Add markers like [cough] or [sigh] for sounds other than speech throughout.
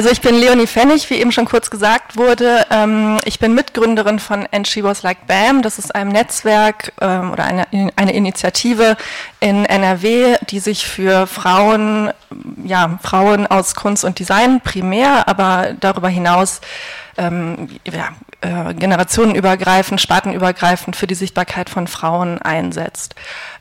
Also ich bin Leonie Pfennig, wie eben schon kurz gesagt wurde. Ähm, ich bin Mitgründerin von And She Was Like Bam. Das ist ein Netzwerk ähm, oder eine, eine Initiative in NRW, die sich für Frauen, ja, Frauen aus Kunst und Design primär, aber darüber hinaus ähm, ja, äh, generationenübergreifend, spartenübergreifend für die Sichtbarkeit von Frauen einsetzt.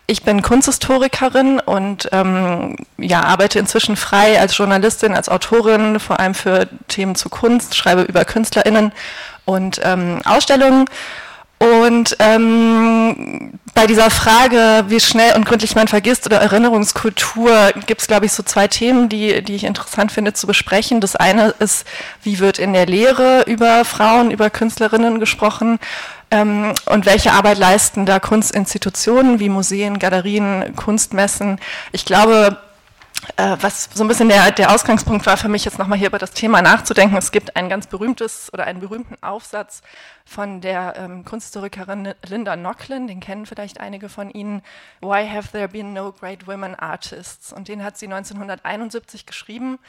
Ich bin Kunsthistorikerin und ähm, ja, arbeite inzwischen frei als Journalistin, als Autorin, vor allem für Themen zu Kunst, schreibe über KünstlerInnen und ähm, Ausstellungen. Und ähm, bei dieser Frage, wie schnell und gründlich man vergisst oder Erinnerungskultur, gibt es, glaube ich, so zwei Themen, die, die ich interessant finde zu besprechen. Das eine ist, wie wird in der Lehre über Frauen, über Künstlerinnen gesprochen und welche Arbeit leisten da Kunstinstitutionen wie Museen, Galerien, Kunstmessen? Ich glaube, äh, was so ein bisschen der, der Ausgangspunkt war für mich, jetzt nochmal hier über das Thema nachzudenken. Es gibt ein ganz berühmtes oder einen berühmten Aufsatz von der ähm, Kunsthistorikerin Linda Nochlin, den kennen vielleicht einige von Ihnen, Why Have There Been No Great Women Artists? Und den hat sie 1971 geschrieben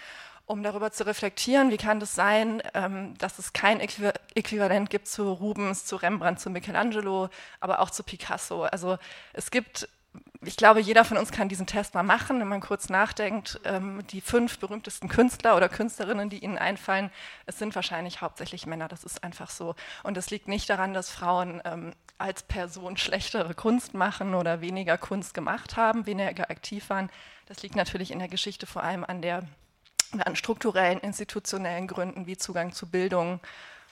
um darüber zu reflektieren, wie kann das sein, ähm, dass es kein Äquivalent gibt zu Rubens, zu Rembrandt, zu Michelangelo, aber auch zu Picasso. Also es gibt, ich glaube, jeder von uns kann diesen Test mal machen, wenn man kurz nachdenkt. Ähm, die fünf berühmtesten Künstler oder Künstlerinnen, die Ihnen einfallen, es sind wahrscheinlich hauptsächlich Männer. Das ist einfach so. Und es liegt nicht daran, dass Frauen ähm, als Person schlechtere Kunst machen oder weniger Kunst gemacht haben, weniger aktiv waren. Das liegt natürlich in der Geschichte vor allem an der an strukturellen, institutionellen Gründen wie Zugang zu Bildung,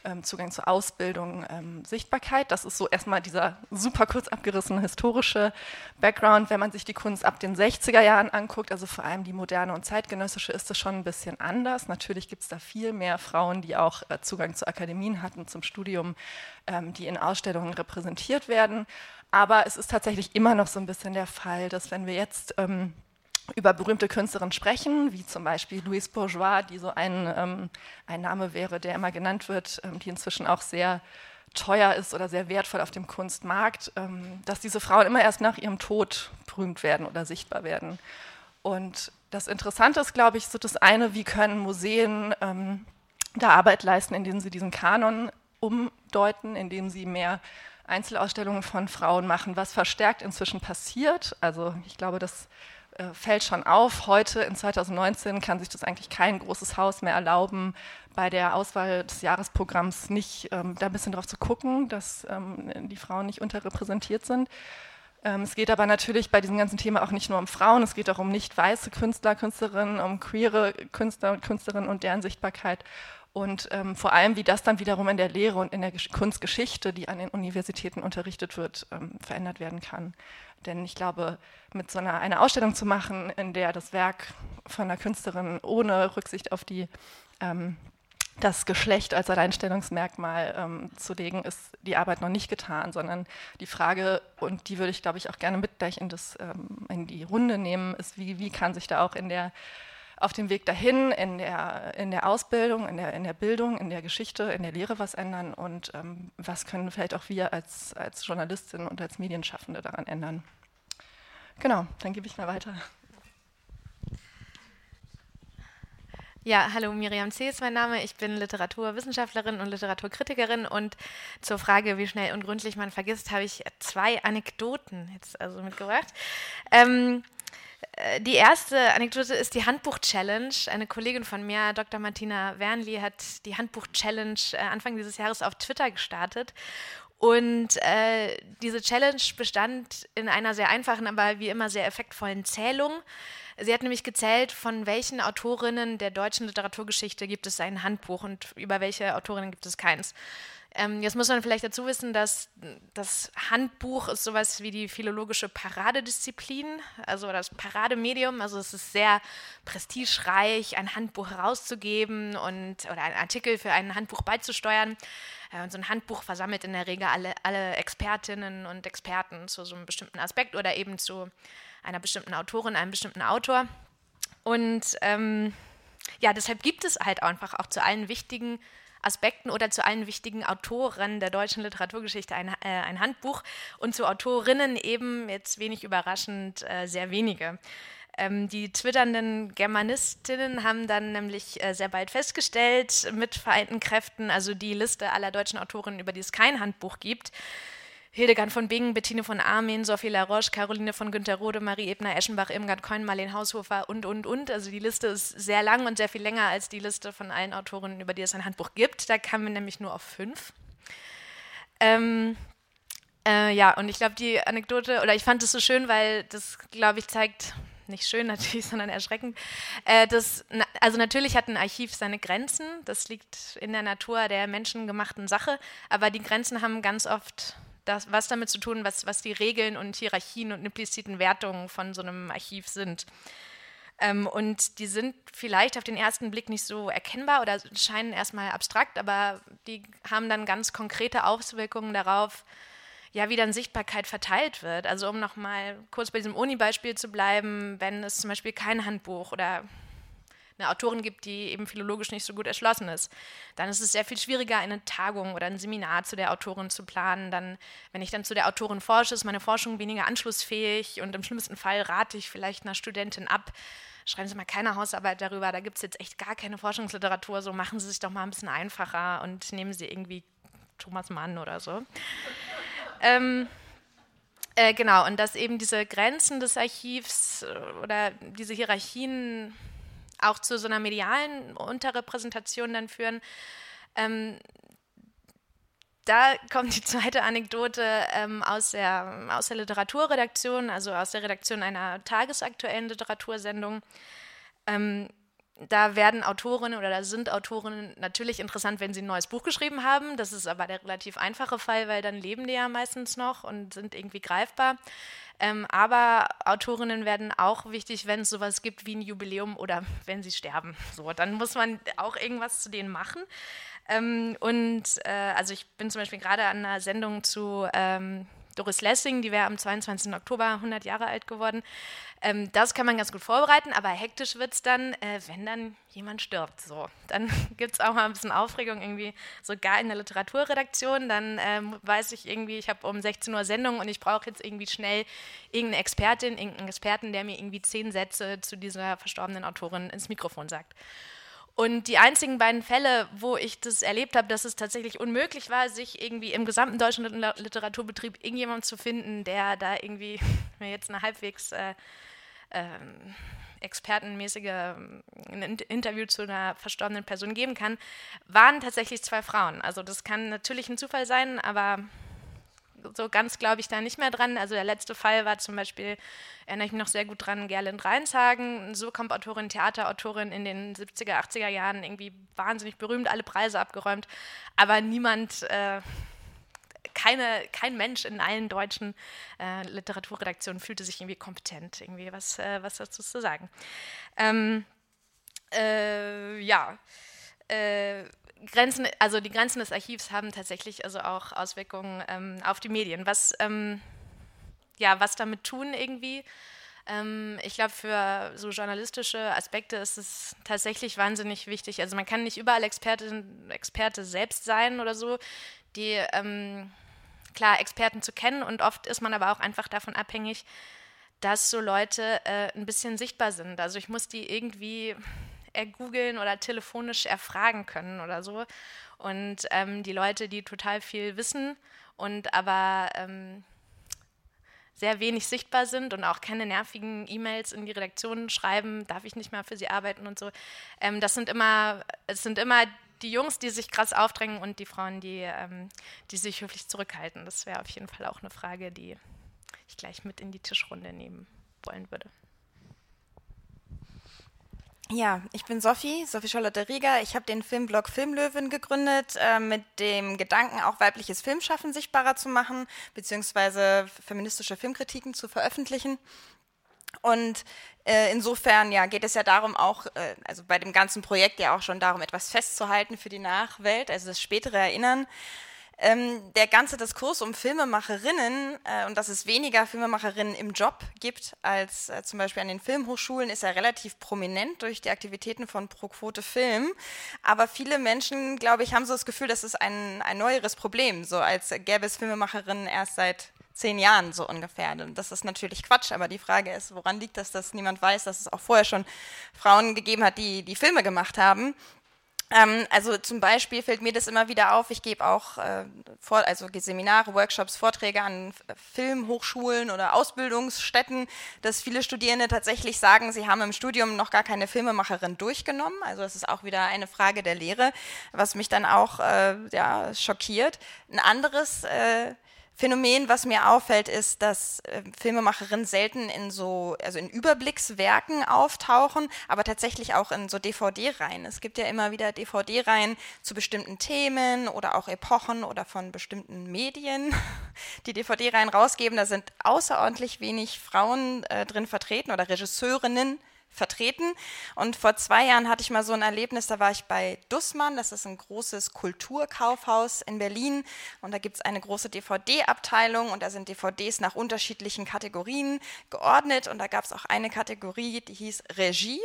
ähm, Zugang zu Ausbildung, ähm, Sichtbarkeit. Das ist so erstmal dieser super kurz abgerissene historische Background. Wenn man sich die Kunst ab den 60er Jahren anguckt, also vor allem die moderne und zeitgenössische, ist das schon ein bisschen anders. Natürlich gibt es da viel mehr Frauen, die auch äh, Zugang zu Akademien hatten, zum Studium, ähm, die in Ausstellungen repräsentiert werden. Aber es ist tatsächlich immer noch so ein bisschen der Fall, dass wenn wir jetzt ähm, über berühmte Künstlerinnen sprechen, wie zum Beispiel Louise Bourgeois, die so ein, ähm, ein Name wäre, der immer genannt wird, ähm, die inzwischen auch sehr teuer ist oder sehr wertvoll auf dem Kunstmarkt, ähm, dass diese Frauen immer erst nach ihrem Tod berühmt werden oder sichtbar werden. Und das Interessante ist, glaube ich, so das eine, wie können Museen ähm, da Arbeit leisten, indem sie diesen Kanon umdeuten, indem sie mehr Einzelausstellungen von Frauen machen, was verstärkt inzwischen passiert. Also ich glaube, dass äh, fällt schon auf. Heute in 2019 kann sich das eigentlich kein großes Haus mehr erlauben, bei der Auswahl des Jahresprogramms nicht ähm, da ein bisschen drauf zu gucken, dass ähm, die Frauen nicht unterrepräsentiert sind. Ähm, es geht aber natürlich bei diesem ganzen Thema auch nicht nur um Frauen, es geht auch um nicht weiße Künstler, Künstlerinnen, um queere Künstler und Künstlerinnen und deren Sichtbarkeit und ähm, vor allem, wie das dann wiederum in der Lehre und in der Kunstgeschichte, die an den Universitäten unterrichtet wird, ähm, verändert werden kann. Denn ich glaube, mit so einer eine Ausstellung zu machen, in der das Werk von einer Künstlerin ohne Rücksicht auf die, ähm, das Geschlecht als Alleinstellungsmerkmal ähm, zu legen, ist die Arbeit noch nicht getan, sondern die Frage, und die würde ich, glaube ich, auch gerne mit gleich in, das, ähm, in die Runde nehmen, ist, wie, wie kann sich da auch in der auf dem Weg dahin, in der, in der Ausbildung, in der, in der Bildung, in der Geschichte, in der Lehre was ändern und ähm, was können vielleicht auch wir als, als Journalistinnen und als Medienschaffende daran ändern. Genau, dann gebe ich mal weiter. Ja, hallo, Miriam C. ist mein Name. Ich bin Literaturwissenschaftlerin und Literaturkritikerin und zur Frage, wie schnell und gründlich man vergisst, habe ich zwei Anekdoten jetzt also mitgebracht. Ähm, äh, die erste Anekdote ist die Handbuch-Challenge. Eine Kollegin von mir, Dr. Martina Wernli, hat die Handbuch-Challenge äh, Anfang dieses Jahres auf Twitter gestartet. Und äh, diese Challenge bestand in einer sehr einfachen, aber wie immer sehr effektvollen Zählung. Sie hat nämlich gezählt, von welchen Autorinnen der deutschen Literaturgeschichte gibt es ein Handbuch und über welche Autorinnen gibt es keins. Ähm, jetzt muss man vielleicht dazu wissen, dass das Handbuch ist sowas wie die philologische Paradedisziplin, also das Parademedium. Also es ist sehr prestigereich, ein Handbuch herauszugeben und oder einen Artikel für ein Handbuch beizusteuern. Äh, und so ein Handbuch versammelt in der Regel alle, alle Expertinnen und Experten zu so einem bestimmten Aspekt oder eben zu einer bestimmten Autorin, einem bestimmten Autor. Und ähm, ja, deshalb gibt es halt einfach auch zu allen wichtigen Aspekten oder zu allen wichtigen Autoren der deutschen Literaturgeschichte ein, äh, ein Handbuch und zu Autorinnen eben jetzt wenig überraschend äh, sehr wenige. Ähm, die twitternden Germanistinnen haben dann nämlich äh, sehr bald festgestellt, mit vereinten Kräften, also die Liste aller deutschen Autorinnen, über die es kein Handbuch gibt, Hildegard von Bingen, Bettine von Armin, Sophie Laroche, Caroline von Günter Rode, Marie Ebner, Eschenbach, Irmgard Keun, Marlene Haushofer und, und, und. Also die Liste ist sehr lang und sehr viel länger als die Liste von allen Autorinnen, über die es ein Handbuch gibt. Da kamen wir nämlich nur auf fünf. Ähm, äh, ja, und ich glaube, die Anekdote, oder ich fand es so schön, weil das, glaube ich, zeigt, nicht schön natürlich, [laughs] sondern erschreckend. Äh, das, also natürlich hat ein Archiv seine Grenzen, das liegt in der Natur der menschengemachten Sache, aber die Grenzen haben ganz oft das, was damit zu tun, was, was die Regeln und Hierarchien und impliziten Wertungen von so einem Archiv sind. Ähm, und die sind vielleicht auf den ersten Blick nicht so erkennbar oder scheinen erstmal abstrakt, aber die haben dann ganz konkrete Auswirkungen darauf, ja, wie dann Sichtbarkeit verteilt wird. Also um nochmal kurz bei diesem Uni-Beispiel zu bleiben, wenn es zum Beispiel kein Handbuch oder eine Autorin gibt, die eben philologisch nicht so gut erschlossen ist, dann ist es sehr viel schwieriger, eine Tagung oder ein Seminar zu der Autorin zu planen. Dann, wenn ich dann zu der Autorin forsche, ist meine Forschung weniger anschlussfähig und im schlimmsten Fall rate ich vielleicht einer Studentin ab, schreiben Sie mal keine Hausarbeit darüber, da gibt es jetzt echt gar keine Forschungsliteratur, so machen Sie sich doch mal ein bisschen einfacher und nehmen Sie irgendwie Thomas Mann oder so. [laughs] ähm, äh, genau, und dass eben diese Grenzen des Archivs äh, oder diese Hierarchien auch zu so einer medialen Unterrepräsentation dann führen. Ähm, da kommt die zweite Anekdote ähm, aus, der, aus der Literaturredaktion, also aus der Redaktion einer tagesaktuellen Literatursendung. Ähm, da werden Autorinnen oder da sind Autorinnen natürlich interessant, wenn sie ein neues Buch geschrieben haben. Das ist aber der relativ einfache Fall, weil dann leben die ja meistens noch und sind irgendwie greifbar. Ähm, aber Autorinnen werden auch wichtig, wenn es sowas gibt wie ein Jubiläum oder [laughs] wenn sie sterben. So, dann muss man auch irgendwas zu denen machen. Ähm, und äh, also ich bin zum Beispiel gerade an einer Sendung zu ähm, Doris Lessing, die wäre am 22. Oktober 100 Jahre alt geworden. Ähm, das kann man ganz gut vorbereiten, aber hektisch wird es dann, äh, wenn dann jemand stirbt. So. Dann [laughs] gibt es auch mal ein bisschen Aufregung, irgendwie sogar in der Literaturredaktion. Dann ähm, weiß ich irgendwie, ich habe um 16 Uhr Sendung und ich brauche jetzt irgendwie schnell irgendeine Expertin, irgendeinen Experten, der mir irgendwie zehn Sätze zu dieser verstorbenen Autorin ins Mikrofon sagt. Und die einzigen beiden Fälle, wo ich das erlebt habe, dass es tatsächlich unmöglich war, sich irgendwie im gesamten deutschen Literaturbetrieb irgendjemand zu finden, der da irgendwie [laughs] mir jetzt eine halbwegs äh, äh, expertenmäßige ähm, ein Interview zu einer verstorbenen Person geben kann, waren tatsächlich zwei Frauen. Also das kann natürlich ein Zufall sein, aber so ganz glaube ich da nicht mehr dran. Also der letzte Fall war zum Beispiel, erinnere ich mich noch sehr gut dran, Gerlind Reinshagen, so kommt Autorin, Theaterautorin in den 70er, 80er Jahren, irgendwie wahnsinnig berühmt, alle Preise abgeräumt, aber niemand, äh, keine, kein Mensch in allen deutschen äh, Literaturredaktionen fühlte sich irgendwie kompetent, irgendwie was, äh, was dazu zu sagen. Ähm, äh, ja, äh, Grenzen, also die Grenzen des Archivs haben tatsächlich also auch Auswirkungen ähm, auf die Medien. Was, ähm, ja, was damit tun irgendwie? Ähm, ich glaube, für so journalistische Aspekte ist es tatsächlich wahnsinnig wichtig. Also man kann nicht überall Expertin, Experte selbst sein oder so. Die, ähm, klar, Experten zu kennen und oft ist man aber auch einfach davon abhängig, dass so Leute äh, ein bisschen sichtbar sind. Also ich muss die irgendwie ergoogeln oder telefonisch erfragen können oder so. Und ähm, die Leute, die total viel wissen und aber ähm, sehr wenig sichtbar sind und auch keine nervigen E-Mails in die Redaktion schreiben, darf ich nicht mehr für sie arbeiten und so. Ähm, das sind immer, es sind immer die Jungs, die sich krass aufdrängen und die Frauen, die, ähm, die sich höflich zurückhalten. Das wäre auf jeden Fall auch eine Frage, die ich gleich mit in die Tischrunde nehmen wollen würde. Ja, ich bin Sophie, Sophie Charlotte Rieger. Ich habe den Filmblog Filmlöwen gegründet, äh, mit dem Gedanken, auch weibliches Filmschaffen sichtbarer zu machen, beziehungsweise feministische Filmkritiken zu veröffentlichen. Und äh, insofern ja, geht es ja darum, auch, äh, also bei dem ganzen Projekt ja auch schon darum, etwas festzuhalten für die Nachwelt, also das spätere Erinnern. Ähm, der ganze Diskurs um Filmemacherinnen äh, und dass es weniger Filmemacherinnen im Job gibt als äh, zum Beispiel an den Filmhochschulen, ist ja relativ prominent durch die Aktivitäten von Pro Quote Film. Aber viele Menschen, glaube ich, haben so das Gefühl, das ist ein, ein neueres Problem, so als gäbe es Filmemacherinnen erst seit zehn Jahren so ungefähr. Das ist natürlich Quatsch, aber die Frage ist, woran liegt das, dass niemand weiß, dass es auch vorher schon Frauen gegeben hat, die die Filme gemacht haben. Ähm, also zum Beispiel fällt mir das immer wieder auf. Ich gebe auch äh, vor, also Seminare, Workshops, Vorträge an Filmhochschulen oder Ausbildungsstätten, dass viele Studierende tatsächlich sagen, sie haben im Studium noch gar keine Filmemacherin durchgenommen. Also das ist auch wieder eine Frage der Lehre, was mich dann auch äh, ja, schockiert. Ein anderes äh, Phänomen, was mir auffällt, ist, dass äh, Filmemacherinnen selten in so, also in Überblickswerken auftauchen, aber tatsächlich auch in so DVD-Reihen. Es gibt ja immer wieder DVD-Reihen zu bestimmten Themen oder auch Epochen oder von bestimmten Medien, [laughs] die DVD-Reihen rausgeben. Da sind außerordentlich wenig Frauen äh, drin vertreten oder Regisseurinnen vertreten. Und vor zwei Jahren hatte ich mal so ein Erlebnis, da war ich bei Dussmann, das ist ein großes Kulturkaufhaus in Berlin. Und da gibt es eine große DVD-Abteilung und da sind DVDs nach unterschiedlichen Kategorien geordnet. Und da gab es auch eine Kategorie, die hieß Regie.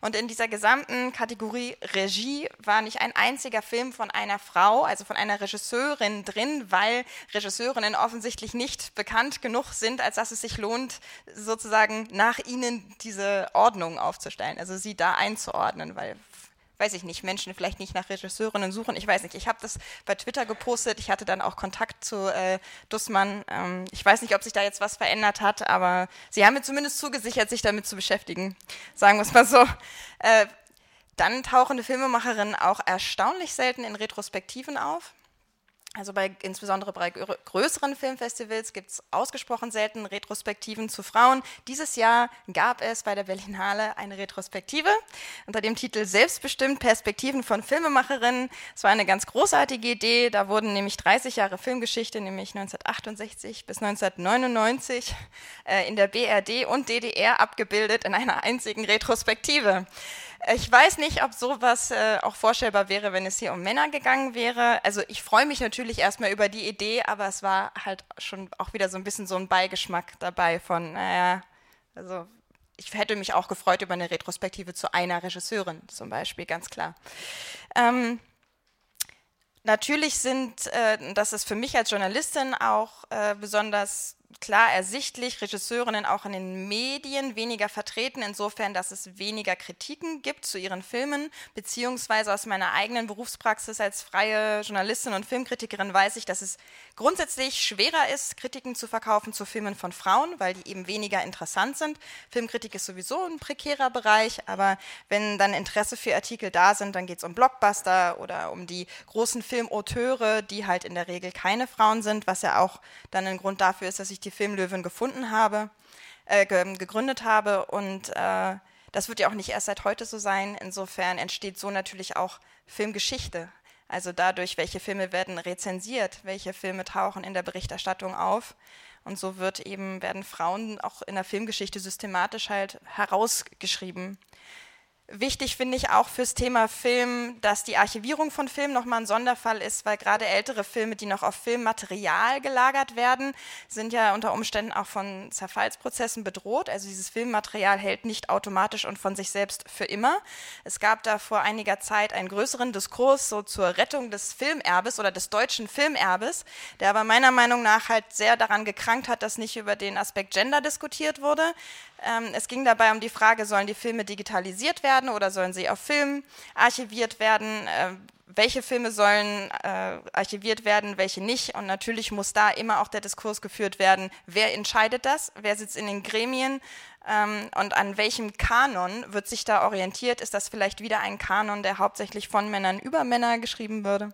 Und in dieser gesamten Kategorie Regie war nicht ein einziger Film von einer Frau, also von einer Regisseurin drin, weil Regisseurinnen offensichtlich nicht bekannt genug sind, als dass es sich lohnt, sozusagen nach ihnen diese Ordnung Ordnung aufzustellen, also sie da einzuordnen, weil weiß ich nicht, Menschen vielleicht nicht nach Regisseurinnen suchen. Ich weiß nicht. Ich habe das bei Twitter gepostet. Ich hatte dann auch Kontakt zu äh, Dussmann. Ähm, ich weiß nicht, ob sich da jetzt was verändert hat, aber sie haben mir zumindest zugesichert, sich damit zu beschäftigen. Sagen wir es mal so. Äh, dann tauchen die Filmemacherinnen auch erstaunlich selten in Retrospektiven auf. Also bei, insbesondere bei größeren Filmfestivals gibt es ausgesprochen selten Retrospektiven zu Frauen. Dieses Jahr gab es bei der Berlinale eine Retrospektive unter dem Titel Selbstbestimmt Perspektiven von Filmemacherinnen. Es war eine ganz großartige Idee. Da wurden nämlich 30 Jahre Filmgeschichte, nämlich 1968 bis 1999, äh, in der BRD und DDR abgebildet in einer einzigen Retrospektive. Ich weiß nicht, ob sowas äh, auch vorstellbar wäre, wenn es hier um Männer gegangen wäre. Also ich freue mich natürlich erstmal über die Idee, aber es war halt schon auch wieder so ein bisschen so ein Beigeschmack dabei von, naja, also ich hätte mich auch gefreut über eine Retrospektive zu einer Regisseurin zum Beispiel, ganz klar. Ähm, natürlich sind, äh, das ist für mich als Journalistin auch äh, besonders klar ersichtlich, Regisseurinnen auch in den Medien weniger vertreten, insofern, dass es weniger Kritiken gibt zu ihren Filmen, beziehungsweise aus meiner eigenen Berufspraxis als freie Journalistin und Filmkritikerin weiß ich, dass es grundsätzlich schwerer ist, Kritiken zu verkaufen zu Filmen von Frauen, weil die eben weniger interessant sind. Filmkritik ist sowieso ein prekärer Bereich, aber wenn dann Interesse für Artikel da sind, dann geht es um Blockbuster oder um die großen Filmauteure, die halt in der Regel keine Frauen sind, was ja auch dann ein Grund dafür ist, dass ich die Filmlöwen gefunden habe, äh, gegründet habe und äh, das wird ja auch nicht erst seit heute so sein. Insofern entsteht so natürlich auch Filmgeschichte. Also dadurch, welche Filme werden rezensiert, welche Filme tauchen in der Berichterstattung auf. Und so wird eben, werden Frauen auch in der Filmgeschichte systematisch halt herausgeschrieben. Wichtig finde ich auch fürs Thema Film, dass die Archivierung von Filmen nochmal ein Sonderfall ist, weil gerade ältere Filme, die noch auf Filmmaterial gelagert werden, sind ja unter Umständen auch von Zerfallsprozessen bedroht. Also dieses Filmmaterial hält nicht automatisch und von sich selbst für immer. Es gab da vor einiger Zeit einen größeren Diskurs so zur Rettung des Filmerbes oder des deutschen Filmerbes, der aber meiner Meinung nach halt sehr daran gekrankt hat, dass nicht über den Aspekt Gender diskutiert wurde. Ähm, es ging dabei um die Frage, sollen die Filme digitalisiert werden oder sollen sie auf Film archiviert werden? Äh, welche Filme sollen äh, archiviert werden, welche nicht? Und natürlich muss da immer auch der Diskurs geführt werden, wer entscheidet das, wer sitzt in den Gremien ähm, und an welchem Kanon wird sich da orientiert? Ist das vielleicht wieder ein Kanon, der hauptsächlich von Männern über Männer geschrieben würde?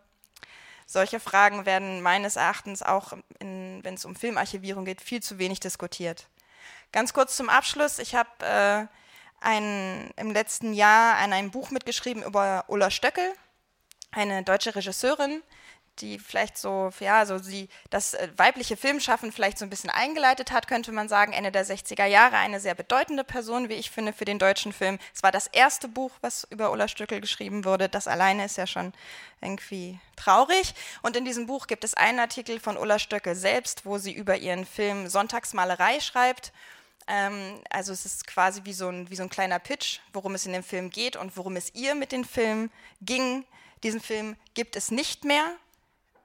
Solche Fragen werden meines Erachtens auch, wenn es um Filmarchivierung geht, viel zu wenig diskutiert. Ganz kurz zum Abschluss. Ich habe äh, im letzten Jahr an einem Buch mitgeschrieben über Ulla Stöckel, eine deutsche Regisseurin, die vielleicht so, ja, so sie das äh, weibliche Filmschaffen vielleicht so ein bisschen eingeleitet hat, könnte man sagen, Ende der 60er Jahre, eine sehr bedeutende Person, wie ich finde, für den deutschen Film. Es war das erste Buch, was über Ulla Stöckel geschrieben wurde. Das alleine ist ja schon irgendwie traurig. Und in diesem Buch gibt es einen Artikel von Ulla Stöckel selbst, wo sie über ihren Film Sonntagsmalerei schreibt ähm, also es ist quasi wie so, ein, wie so ein kleiner Pitch, worum es in dem Film geht und worum es ihr mit dem Film ging. Diesen Film gibt es nicht mehr.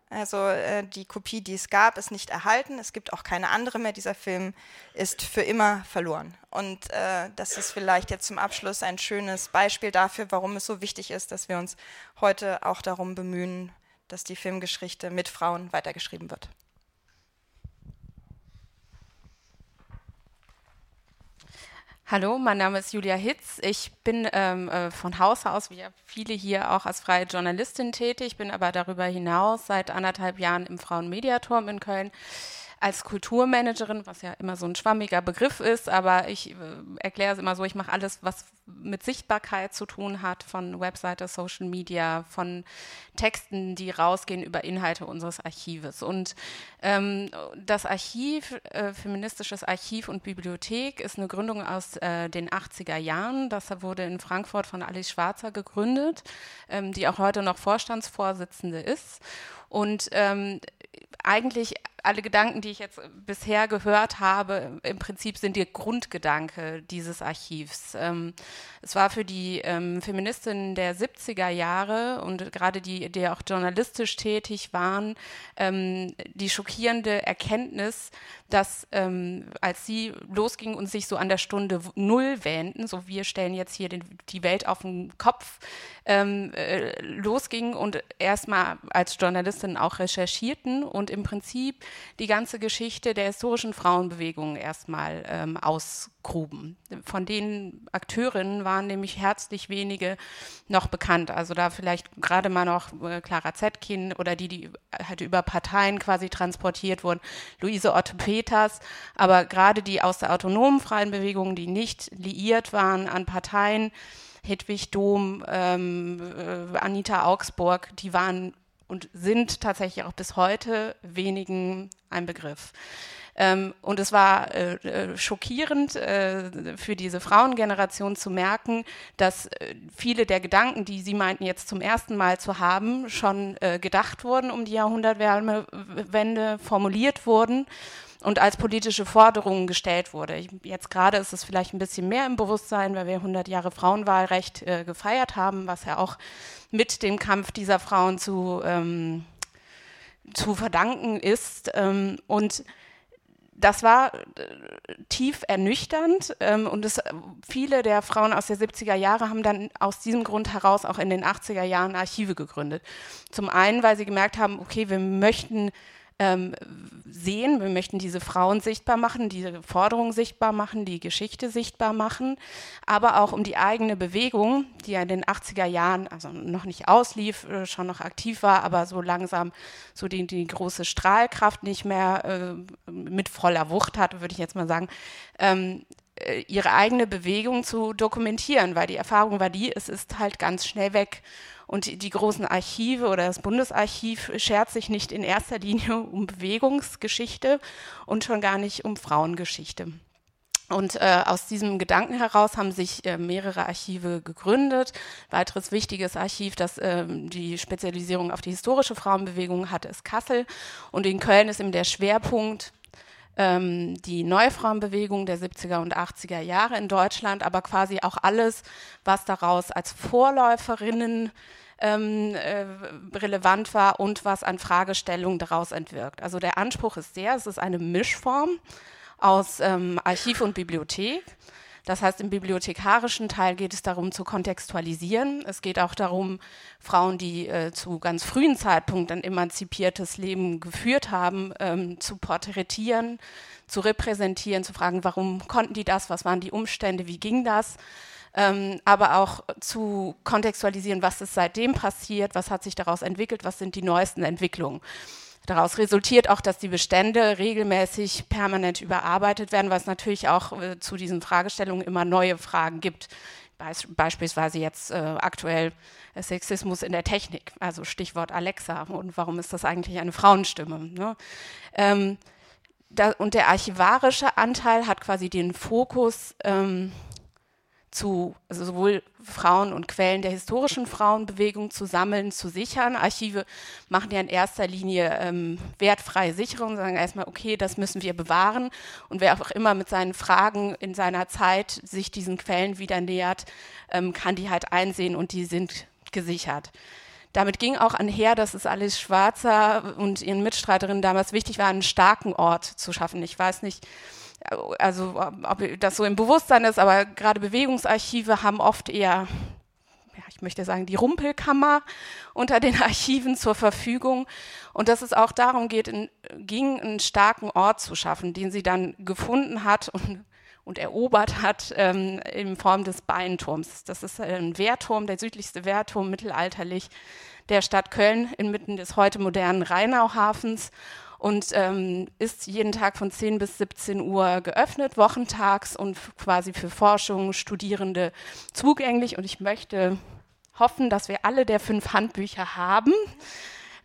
Also äh, die Kopie, die es gab, ist nicht erhalten. Es gibt auch keine andere mehr. Dieser Film ist für immer verloren. Und äh, das ist vielleicht jetzt zum Abschluss ein schönes Beispiel dafür, warum es so wichtig ist, dass wir uns heute auch darum bemühen, dass die Filmgeschichte mit Frauen weitergeschrieben wird. Hallo, mein Name ist Julia Hitz. Ich bin ähm, äh, von Haus aus, wie viele hier, auch als freie Journalistin tätig, bin aber darüber hinaus seit anderthalb Jahren im Frauenmediaturm in Köln als Kulturmanagerin, was ja immer so ein schwammiger Begriff ist, aber ich äh, erkläre es immer so, ich mache alles, was mit Sichtbarkeit zu tun hat, von Webseite, Social Media, von Texten, die rausgehen über Inhalte unseres Archives. Und ähm, das Archiv, äh, feministisches Archiv und Bibliothek, ist eine Gründung aus äh, den 80er Jahren. Das wurde in Frankfurt von Alice Schwarzer gegründet, ähm, die auch heute noch Vorstandsvorsitzende ist. Und ähm, eigentlich alle Gedanken, die ich jetzt bisher gehört habe, im Prinzip sind die Grundgedanke dieses Archivs. Ähm, es war für die ähm, Feministinnen der 70er Jahre und gerade die, die auch journalistisch tätig waren, ähm, die schockierende Erkenntnis, dass ähm, als sie losgingen und sich so an der Stunde Null wähnten, so wir stellen jetzt hier den, die Welt auf den Kopf, ähm, äh, losgingen und erstmal als Journalistin auch recherchierten und im Prinzip die ganze Geschichte der historischen Frauenbewegung erstmal ähm, ausgruben. Von den Akteurinnen waren nämlich herzlich wenige noch bekannt. Also da vielleicht gerade mal noch äh, Clara Zetkin oder die, die halt über Parteien quasi transportiert wurden, Luise Otto Peters, aber gerade die aus der autonomen freien Bewegung, die nicht liiert waren an Parteien, Hedwig Dom, ähm, äh, Anita Augsburg, die waren und sind tatsächlich auch bis heute wenigen ein Begriff. Ähm, und es war äh, äh, schockierend äh, für diese Frauengeneration zu merken, dass äh, viele der Gedanken, die sie meinten jetzt zum ersten Mal zu haben, schon äh, gedacht wurden um die Jahrhundertwende, formuliert wurden und als politische Forderungen gestellt wurde. Jetzt gerade ist es vielleicht ein bisschen mehr im Bewusstsein, weil wir 100 Jahre Frauenwahlrecht äh, gefeiert haben, was ja auch mit dem Kampf dieser Frauen zu, ähm, zu verdanken ist. Ähm, und das war äh, tief ernüchternd ähm, und es, viele der Frauen aus der 70er Jahre haben dann aus diesem Grund heraus auch in den 80er Jahren Archive gegründet. Zum einen, weil sie gemerkt haben, okay, wir möchten ähm, sehen. Wir möchten diese Frauen sichtbar machen, diese Forderungen sichtbar machen, die Geschichte sichtbar machen, aber auch um die eigene Bewegung, die ja in den 80er Jahren, also noch nicht auslief, äh, schon noch aktiv war, aber so langsam so die, die große Strahlkraft nicht mehr äh, mit voller Wucht hatte, würde ich jetzt mal sagen, ähm, äh, ihre eigene Bewegung zu dokumentieren, weil die Erfahrung war die, es ist halt ganz schnell weg. Und die großen Archive oder das Bundesarchiv schert sich nicht in erster Linie [laughs] um Bewegungsgeschichte und schon gar nicht um Frauengeschichte. Und äh, aus diesem Gedanken heraus haben sich äh, mehrere Archive gegründet. Weiteres wichtiges Archiv, das äh, die Spezialisierung auf die historische Frauenbewegung hat, ist Kassel. Und in Köln ist eben der Schwerpunkt ähm, die neue Frauenbewegung der 70er und 80er Jahre in Deutschland, aber quasi auch alles, was daraus als Vorläuferinnen ähm, äh, relevant war und was an Fragestellungen daraus entwirkt. Also der Anspruch ist der, es ist eine Mischform aus ähm, Archiv und Bibliothek. Das heißt, im bibliothekarischen Teil geht es darum zu kontextualisieren. Es geht auch darum, Frauen, die äh, zu ganz frühen Zeitpunkt ein emanzipiertes Leben geführt haben, ähm, zu porträtieren, zu repräsentieren, zu fragen, warum konnten die das, was waren die Umstände, wie ging das ähm, aber auch zu kontextualisieren, was ist seitdem passiert, was hat sich daraus entwickelt, was sind die neuesten Entwicklungen. Daraus resultiert auch, dass die Bestände regelmäßig permanent überarbeitet werden, was natürlich auch äh, zu diesen Fragestellungen immer neue Fragen gibt. Beis beispielsweise jetzt äh, aktuell Sexismus in der Technik, also Stichwort Alexa und warum ist das eigentlich eine Frauenstimme? Ne? Ähm, da, und der archivarische Anteil hat quasi den Fokus ähm, zu also sowohl Frauen und Quellen der historischen Frauenbewegung zu sammeln, zu sichern. Archive machen ja in erster Linie ähm, wertfreie Sicherung, sagen erstmal, okay, das müssen wir bewahren. Und wer auch immer mit seinen Fragen in seiner Zeit sich diesen Quellen wieder nähert, ähm, kann die halt einsehen und die sind gesichert. damit ging auch einher, dass es Alice Schwarzer und ihren Mitstreiterinnen damals wichtig war, einen starken Ort zu schaffen. Ich weiß nicht, also ob das so im Bewusstsein ist, aber gerade Bewegungsarchive haben oft eher ich möchte sagen, die Rumpelkammer unter den [laughs] Archiven zur Verfügung und dass es auch darum geht, in, ging, einen starken Ort zu schaffen, den sie dann gefunden hat und, und erobert hat ähm, in Form des Beinturms. Das ist ein Wehrturm, der südlichste Wehrturm mittelalterlich der Stadt Köln inmitten des heute modernen Rheinauhafens und ähm, ist jeden Tag von 10 bis 17 Uhr geöffnet, wochentags und quasi für Forschung, Studierende zugänglich. Und ich möchte hoffen, dass wir alle der fünf Handbücher haben,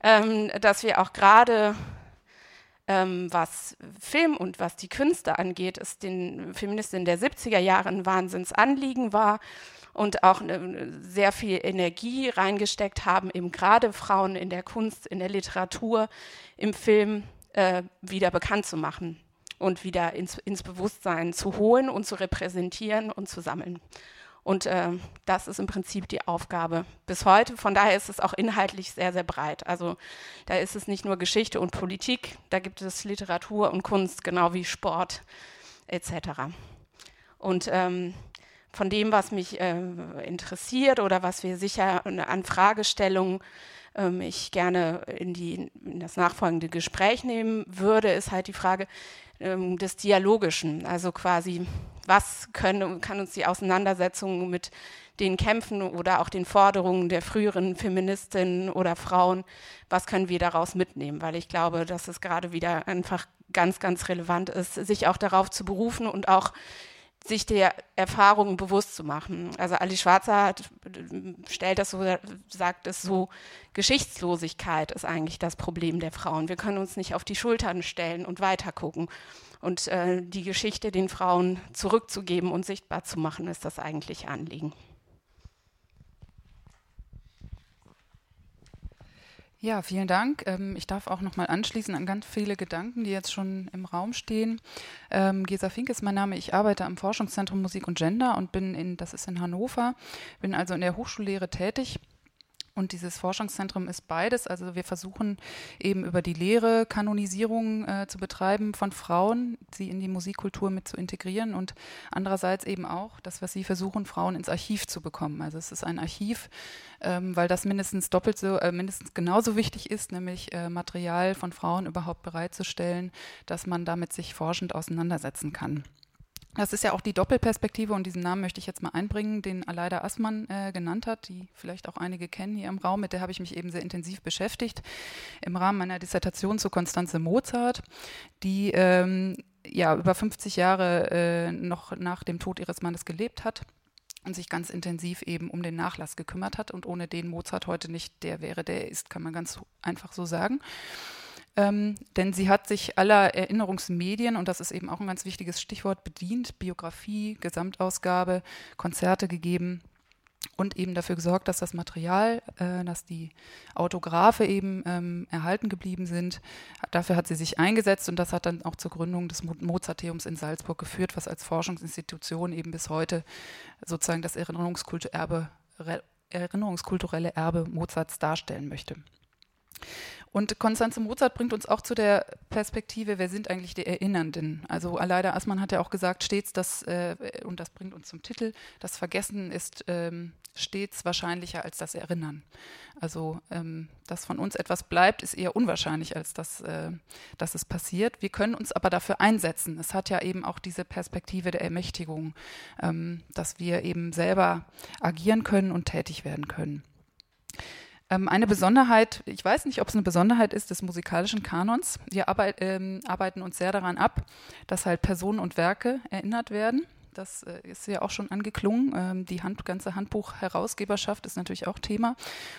ähm, dass wir auch gerade ähm, was Film und was die Künste angeht, es den Feministinnen der 70er Jahre ein Wahnsinnsanliegen war und auch sehr viel Energie reingesteckt haben, eben gerade Frauen in der Kunst, in der Literatur, im Film äh, wieder bekannt zu machen und wieder ins, ins Bewusstsein zu holen und zu repräsentieren und zu sammeln. Und äh, das ist im Prinzip die Aufgabe bis heute. Von daher ist es auch inhaltlich sehr, sehr breit. Also da ist es nicht nur Geschichte und Politik, da gibt es Literatur und Kunst, genau wie Sport etc. Und ähm, von dem, was mich äh, interessiert oder was wir sicher an Fragestellungen ähm, ich gerne in, die, in das nachfolgende Gespräch nehmen würde, ist halt die Frage ähm, des Dialogischen. Also quasi, was können, kann uns die Auseinandersetzung mit den Kämpfen oder auch den Forderungen der früheren Feministinnen oder Frauen, was können wir daraus mitnehmen? Weil ich glaube, dass es gerade wieder einfach ganz, ganz relevant ist, sich auch darauf zu berufen und auch sich der Erfahrungen bewusst zu machen. Also Ali Schwarzer hat, stellt das so, sagt es so, Geschichtslosigkeit ist eigentlich das Problem der Frauen. Wir können uns nicht auf die Schultern stellen und weitergucken. Und äh, die Geschichte den Frauen zurückzugeben und sichtbar zu machen, ist das eigentliche Anliegen. Ja, vielen Dank. Ähm, ich darf auch noch mal anschließen an ganz viele Gedanken, die jetzt schon im Raum stehen. Ähm, Gesa Fink ist mein Name. Ich arbeite am Forschungszentrum Musik und Gender und bin in, das ist in Hannover, bin also in der Hochschullehre tätig und dieses Forschungszentrum ist beides. Also wir versuchen eben über die Lehre Kanonisierung äh, zu betreiben von Frauen, sie in die Musikkultur mit zu integrieren und andererseits eben auch das, was Sie versuchen, Frauen ins Archiv zu bekommen. Also es ist ein Archiv, ähm, weil das mindestens doppelt so, äh, mindestens genauso wichtig ist, nämlich äh, Material von Frauen überhaupt bereitzustellen, dass man damit sich forschend auseinandersetzen kann. Das ist ja auch die Doppelperspektive und diesen Namen möchte ich jetzt mal einbringen, den Aleida Assmann äh, genannt hat, die vielleicht auch einige kennen hier im Raum. Mit der habe ich mich eben sehr intensiv beschäftigt im Rahmen meiner Dissertation zu Konstanze Mozart, die ähm, ja über 50 Jahre äh, noch nach dem Tod ihres Mannes gelebt hat und sich ganz intensiv eben um den Nachlass gekümmert hat und ohne den Mozart heute nicht der wäre, der er ist, kann man ganz einfach so sagen. Ähm, denn sie hat sich aller Erinnerungsmedien, und das ist eben auch ein ganz wichtiges Stichwort, bedient, Biografie, Gesamtausgabe, Konzerte gegeben und eben dafür gesorgt, dass das Material, äh, dass die Autographe eben ähm, erhalten geblieben sind. Dafür hat sie sich eingesetzt und das hat dann auch zur Gründung des Mo Mozarteums in Salzburg geführt, was als Forschungsinstitution eben bis heute sozusagen das Erinnerungskulturelle Erbe, Erinnerungskulturelle Erbe Mozarts darstellen möchte. Und Konstanze Mozart bringt uns auch zu der Perspektive, wer sind eigentlich die Erinnernden? Also Aleida Assmann hat ja auch gesagt, stets das, äh, und das bringt uns zum Titel, das Vergessen ist ähm, stets wahrscheinlicher als das Erinnern. Also, ähm, dass von uns etwas bleibt, ist eher unwahrscheinlich, als dass, äh, dass es passiert. Wir können uns aber dafür einsetzen. Es hat ja eben auch diese Perspektive der Ermächtigung, ähm, dass wir eben selber agieren können und tätig werden können. Ähm, eine Besonderheit, ich weiß nicht, ob es eine Besonderheit ist des musikalischen Kanons. Wir arbeit, ähm, arbeiten uns sehr daran ab, dass halt Personen und Werke erinnert werden. Das äh, ist ja auch schon angeklungen. Ähm, die Hand, ganze Handbuch-Herausgeberschaft ist natürlich auch Thema.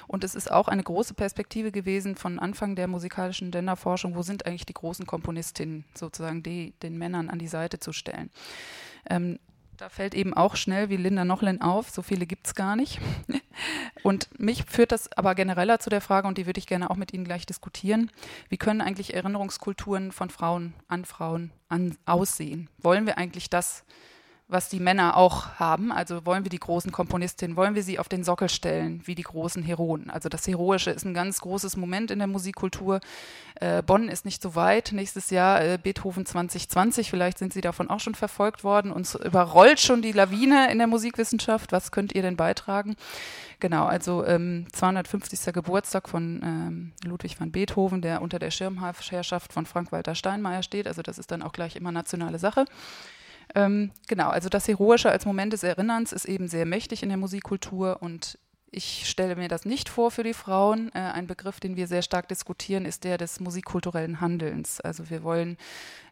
Und es ist auch eine große Perspektive gewesen von Anfang der musikalischen Genderforschung. Wo sind eigentlich die großen Komponistinnen, sozusagen die, den Männern an die Seite zu stellen? Ähm, da fällt eben auch schnell wie Linda Nochlin auf, so viele gibt es gar nicht. [laughs] Und mich führt das aber genereller zu der Frage, und die würde ich gerne auch mit Ihnen gleich diskutieren, wie können eigentlich Erinnerungskulturen von Frauen an Frauen an, aussehen? Wollen wir eigentlich das, was die Männer auch haben. Also wollen wir die großen Komponistinnen, wollen wir sie auf den Sockel stellen, wie die großen Heroen. Also das Heroische ist ein ganz großes Moment in der Musikkultur. Äh, Bonn ist nicht so weit. Nächstes Jahr äh, Beethoven 2020. Vielleicht sind Sie davon auch schon verfolgt worden. Uns überrollt schon die Lawine in der Musikwissenschaft. Was könnt ihr denn beitragen? Genau, also ähm, 250. Geburtstag von ähm, Ludwig van Beethoven, der unter der Schirmherrschaft von Frank-Walter Steinmeier steht. Also das ist dann auch gleich immer nationale Sache. Ähm, genau, also das Heroische als Moment des Erinnerns ist eben sehr mächtig in der Musikkultur und ich stelle mir das nicht vor für die Frauen. Äh, ein Begriff, den wir sehr stark diskutieren, ist der des musikkulturellen Handelns. Also wir wollen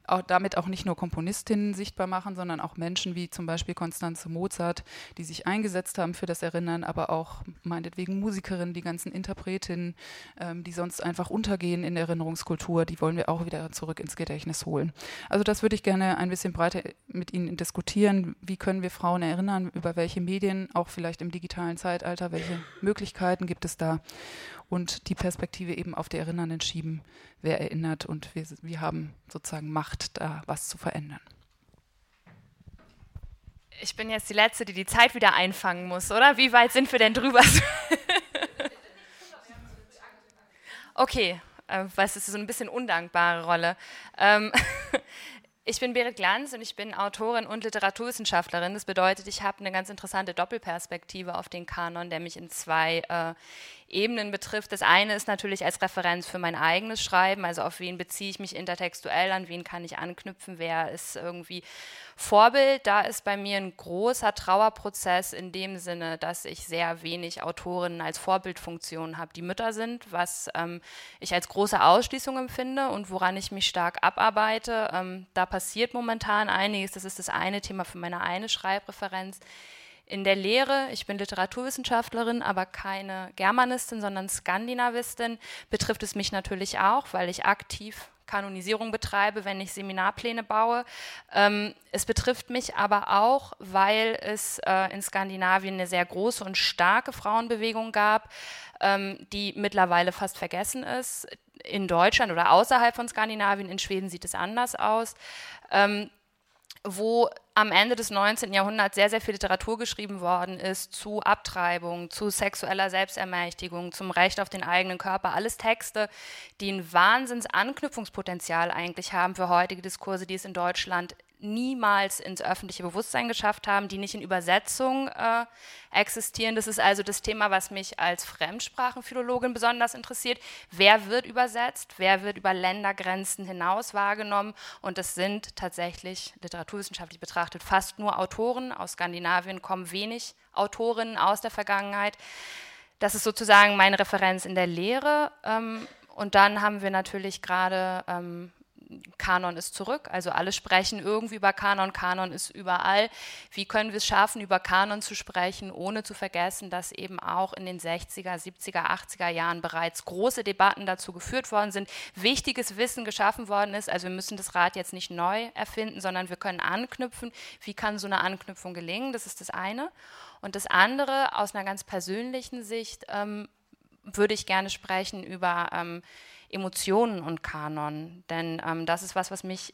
auch damit auch nicht nur Komponistinnen sichtbar machen, sondern auch Menschen wie zum Beispiel Konstanze Mozart, die sich eingesetzt haben für das Erinnern, aber auch meinetwegen Musikerinnen, die ganzen Interpretinnen, ähm, die sonst einfach untergehen in der Erinnerungskultur, die wollen wir auch wieder zurück ins Gedächtnis holen. Also das würde ich gerne ein bisschen breiter mit Ihnen diskutieren. Wie können wir Frauen erinnern? Über welche Medien, auch vielleicht im digitalen Zeitalter, welche Möglichkeiten gibt es da? Und die Perspektive eben auf die Erinnernden schieben, wer erinnert und wir, wir haben sozusagen Macht, da was zu verändern. Ich bin jetzt die Letzte, die die Zeit wieder einfangen muss, oder? Wie weit sind wir denn drüber? [laughs] okay, äh, was ist so ein bisschen undankbare Rolle. Ähm, [laughs] Ich bin Berit Glanz und ich bin Autorin und Literaturwissenschaftlerin. Das bedeutet, ich habe eine ganz interessante Doppelperspektive auf den Kanon, der mich in zwei äh, Ebenen betrifft. Das eine ist natürlich als Referenz für mein eigenes Schreiben, also auf wen beziehe ich mich intertextuell, an wen kann ich anknüpfen, wer ist irgendwie Vorbild. Da ist bei mir ein großer Trauerprozess in dem Sinne, dass ich sehr wenig Autorinnen als Vorbildfunktion habe, die Mütter sind, was ähm, ich als große Ausschließung empfinde und woran ich mich stark abarbeite. Ähm, da passiert momentan einiges. Das ist das eine Thema für meine eine Schreibreferenz in der Lehre, ich bin Literaturwissenschaftlerin, aber keine Germanistin, sondern Skandinavistin, betrifft es mich natürlich auch, weil ich aktiv Kanonisierung betreibe, wenn ich Seminarpläne baue. Ähm, es betrifft mich aber auch, weil es äh, in Skandinavien eine sehr große und starke Frauenbewegung gab, ähm, die mittlerweile fast vergessen ist. In Deutschland oder außerhalb von Skandinavien, in Schweden sieht es anders aus. Ähm, wo am Ende des 19. Jahrhunderts sehr, sehr viel Literatur geschrieben worden ist zu Abtreibung, zu sexueller Selbstermächtigung, zum Recht auf den eigenen Körper. Alles Texte, die ein Wahnsinns-Anknüpfungspotenzial eigentlich haben für heutige Diskurse, die es in Deutschland niemals ins öffentliche Bewusstsein geschafft haben, die nicht in Übersetzung äh, existieren. Das ist also das Thema, was mich als Fremdsprachenphilologin besonders interessiert. Wer wird übersetzt? Wer wird über Ländergrenzen hinaus wahrgenommen? Und das sind tatsächlich literaturwissenschaftlich betrachtet fast nur Autoren. Aus Skandinavien kommen wenig Autorinnen aus der Vergangenheit. Das ist sozusagen meine Referenz in der Lehre. Ähm, und dann haben wir natürlich gerade ähm, Kanon ist zurück, also alle sprechen irgendwie über Kanon, Kanon ist überall. Wie können wir es schaffen, über Kanon zu sprechen, ohne zu vergessen, dass eben auch in den 60er, 70er, 80er Jahren bereits große Debatten dazu geführt worden sind, wichtiges Wissen geschaffen worden ist. Also wir müssen das Rad jetzt nicht neu erfinden, sondern wir können anknüpfen. Wie kann so eine Anknüpfung gelingen? Das ist das eine. Und das andere, aus einer ganz persönlichen Sicht, ähm, würde ich gerne sprechen über ähm, Emotionen und Kanon. Denn ähm, das ist was, was mich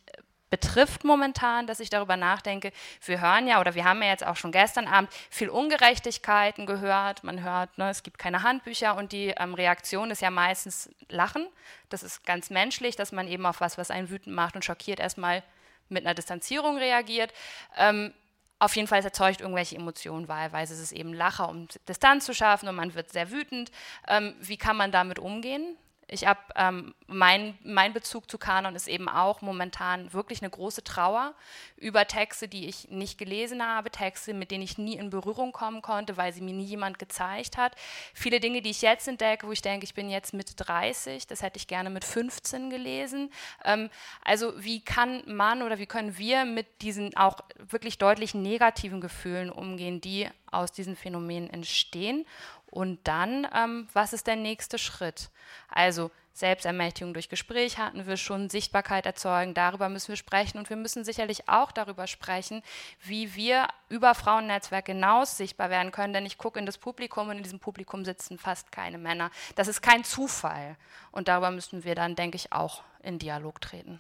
betrifft momentan, dass ich darüber nachdenke. Wir hören ja, oder wir haben ja jetzt auch schon gestern Abend viel Ungerechtigkeiten gehört. Man hört, ne, es gibt keine Handbücher und die ähm, Reaktion ist ja meistens Lachen. Das ist ganz menschlich, dass man eben auf was, was einen wütend macht und schockiert, erstmal mit einer Distanzierung reagiert. Ähm, auf jeden Fall erzeugt irgendwelche Emotionen, wahlweise ist es eben Lacher, um Distanz zu schaffen und man wird sehr wütend. Ähm, wie kann man damit umgehen? Ich habe ähm, mein, mein Bezug zu Kanon ist eben auch momentan wirklich eine große Trauer über Texte, die ich nicht gelesen habe, Texte, mit denen ich nie in Berührung kommen konnte, weil sie mir nie jemand gezeigt hat. Viele Dinge, die ich jetzt entdecke, wo ich denke, ich bin jetzt mit 30, das hätte ich gerne mit 15 gelesen. Ähm, also wie kann man oder wie können wir mit diesen auch wirklich deutlich negativen Gefühlen umgehen, die aus diesen Phänomenen entstehen und dann, ähm, was ist der nächste Schritt? Also Selbstermächtigung durch Gespräch hatten wir schon, Sichtbarkeit erzeugen, darüber müssen wir sprechen und wir müssen sicherlich auch darüber sprechen, wie wir über Frauennetzwerke hinaus sichtbar werden können, denn ich gucke in das Publikum und in diesem Publikum sitzen fast keine Männer. Das ist kein Zufall und darüber müssen wir dann, denke ich, auch in Dialog treten.